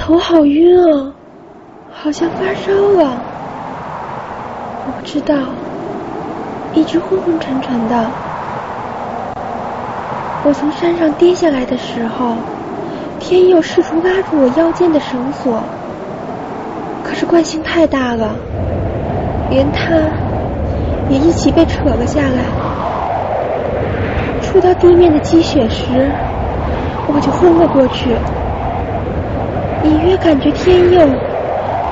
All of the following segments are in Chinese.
头好晕啊，好像发烧了。我不知道，一直昏昏沉沉的。我从山上跌下来的时候，天佑试图拉住我腰间的绳索，可是惯性太大了，连他也一起被扯了下来。触到地面的积雪时，我就昏了过去。隐约感觉天佑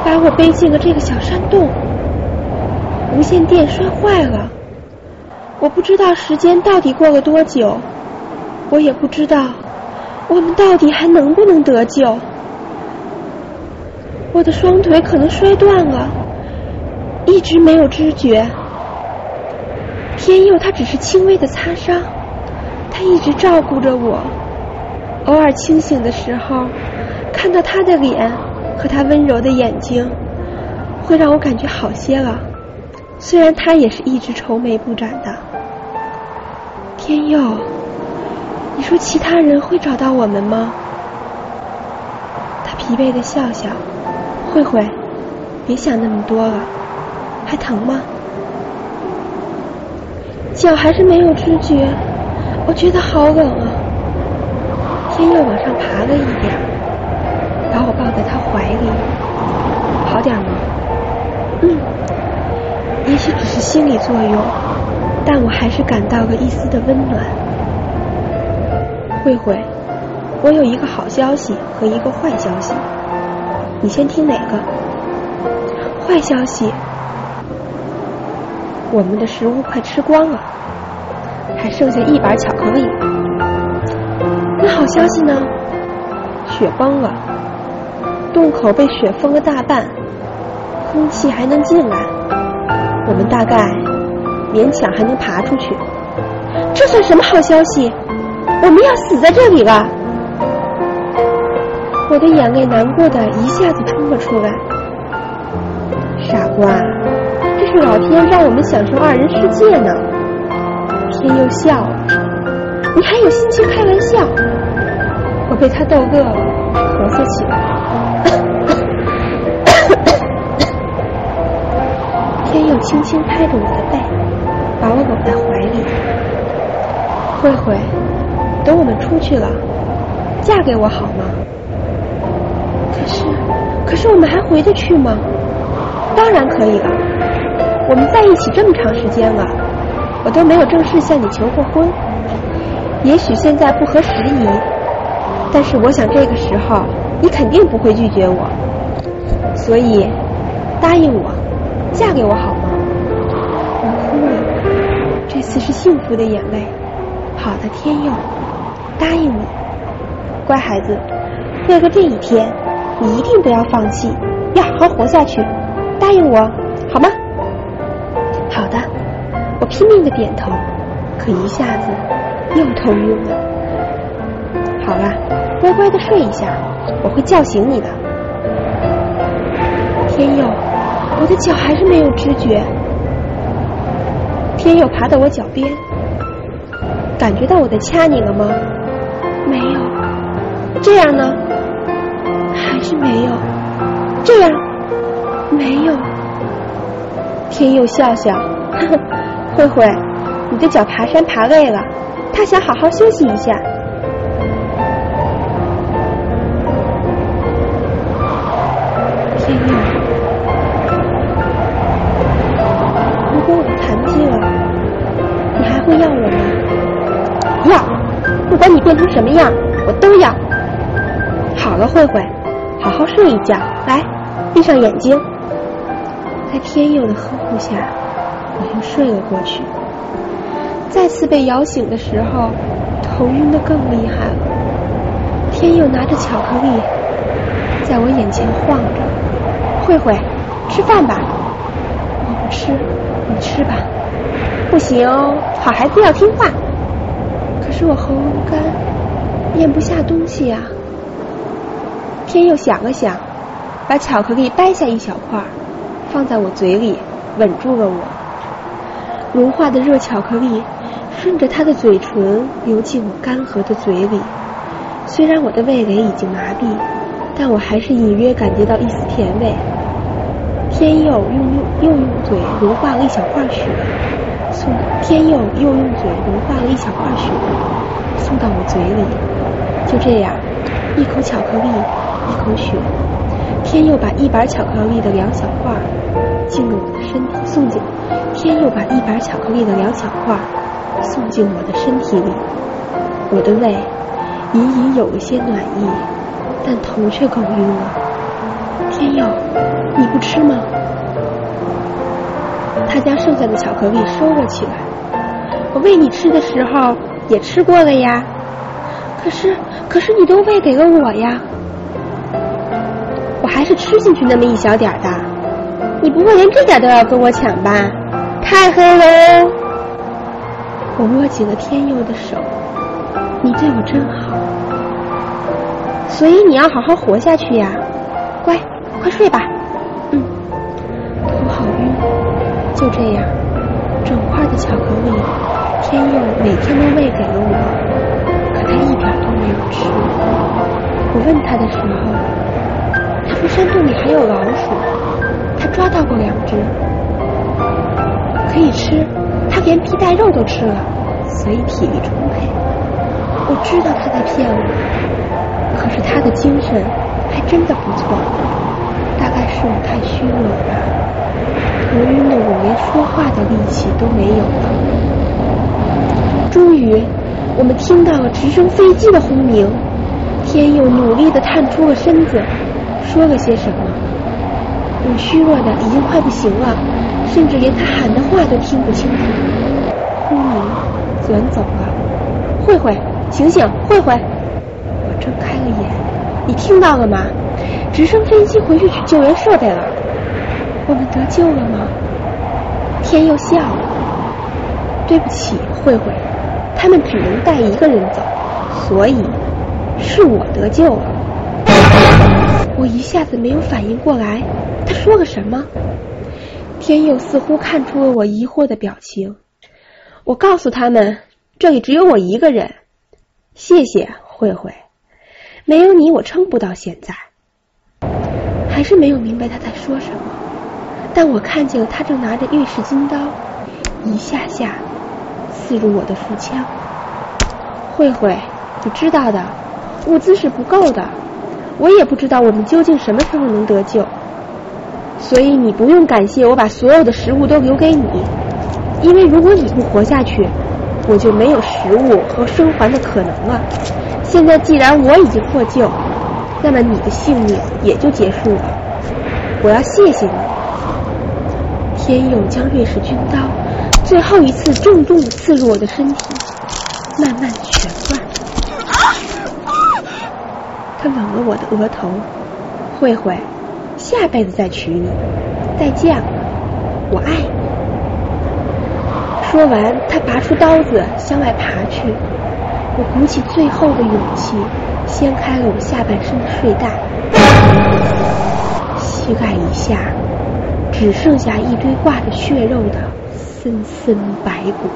把我背进了这个小山洞，无线电摔坏了。我不知道时间到底过了多久。我也不知道，我们到底还能不能得救？我的双腿可能摔断了，一直没有知觉。天佑他只是轻微的擦伤，他一直照顾着我。偶尔清醒的时候，看到他的脸和他温柔的眼睛，会让我感觉好些了。虽然他也是一直愁眉不展的，天佑。你说其他人会找到我们吗？他疲惫的笑笑，慧慧，别想那么多了，还疼吗？脚还是没有知觉，我觉得好冷啊。天佑往上爬了一点，把我抱在他怀里，好点吗？嗯，也许只是心理作用，但我还是感到了一丝的温暖。慧慧，我有一个好消息和一个坏消息，你先听哪个？坏消息，我们的食物快吃光了，还剩下一板巧克力。那好消息呢？雪崩了，洞口被雪封了大半，空气还能进来，我们大概勉强还能爬出去。这算什么好消息？我们要死在这里了！我的眼泪难过的一下子冲了出来。傻瓜，这是老天让我们享受二人世界呢。天又笑了，你还有心情开玩笑？我被他逗乐了，咳嗽起来。又轻轻拍着我的背，把我搂在怀里。慧慧。等我们出去了，嫁给我好吗？可是，可是我们还回得去吗？当然可以了。我们在一起这么长时间了，我都没有正式向你求过婚。也许现在不合时宜，但是我想这个时候你肯定不会拒绝我。所以，答应我，嫁给我好？这是幸福的眼泪。好的，天佑。答应你，乖孩子，为了这一天，你一定不要放弃，要好好活下去。答应我，好吗？好的，我拼命的点头，可一下子又头晕了。好了，乖乖的睡一下，我会叫醒你的。天佑，我的脚还是没有知觉。天佑爬到我脚边，感觉到我在掐你了吗？没有，这样呢？还是没有，这样没有。天佑笑笑，呵呵，慧慧，你的脚爬山爬累了，他想好好休息一下。天佑，我？要。不管你变成什么样，我都要。好了，慧慧，好好睡一觉。来，闭上眼睛。在天佑的呵护下，我又睡了过去。再次被摇醒的时候，头晕的更厉害了。天佑拿着巧克力，在我眼前晃着。慧慧，吃饭吧。我不吃，你吃吧。不行，好孩子要听话。可是我喉咙干，咽不下东西呀。天佑想了想，把巧克力掰下一小块，放在我嘴里，吻住了我。融化的热巧克力顺着他的嘴唇流进我干涸的嘴里。虽然我的味蕾已经麻痹，但我还是隐约感觉到一丝甜味。天佑用用又用嘴融化了一小块雪，送天佑又用嘴融化了一小块雪，送到我嘴里。就这样，一口巧克力，一口雪。天佑把一板巧克力的两小块进入我的身体，送进天佑把一板巧克力的两小块送进我的身体里。我的胃隐隐有一些暖意，但头却更晕了。天佑，你不吃吗？他将剩下的巧克力收了起来。我喂你吃的时候也吃过了呀。可是，可是你都喂给了我呀。我还是吃进去那么一小点儿的。你不会连这点都要跟我抢吧？太黑喽！我握紧了天佑的手。你对我真好，所以你要好好活下去呀，乖，快睡吧。就这样，整块的巧克力，天佑每天都喂给了我，可他一点都没有吃。我问他的时候，他说山洞里还有老鼠，他抓到过两只，可以吃，他连皮带肉都吃了，所以体力充沛。我知道他在骗我，可是他的精神还真的不错。是我太虚弱了吧，头晕的我连说话的力气都没有了。终于，我们听到了直升飞机的轰鸣。天佑努力的探出了身子，说了些什么。我虚弱的已经快不行了，甚至连他喊的话都听不清楚。轰鸣，转走了。慧慧。醒醒，慧慧！我睁开了眼，你听到了吗？直升飞机回去取救援设备了。我们得救了吗？天佑笑了。对不起，慧慧，他们只能带一个人走，所以是我得救了。我一下子没有反应过来，他说了什么？天佑似乎看出了我疑惑的表情。我告诉他们，这里只有我一个人。谢谢慧慧，没有你我撑不到现在。还是没有明白他在说什么，但我看见了他正拿着玉石金刀，一下下刺入我的腹腔。慧慧，你知道的，物资是不够的，我也不知道我们究竟什么时候能得救，所以你不用感谢我把所有的食物都留给你，因为如果你不活下去。我就没有食物和生还的可能了。现在既然我已经获救，那么你的性命也就结束了。我要谢谢你。天佑将瑞士军刀最后一次重重的刺入我的身体，慢慢的旋转。他吻了我的额头。慧慧，下辈子再娶你。再见了，我爱你。说完，他拔出刀子向外爬去。我鼓起最后的勇气，掀开了我下半身的睡袋。膝盖以下只剩下一堆挂着血肉的森森白骨。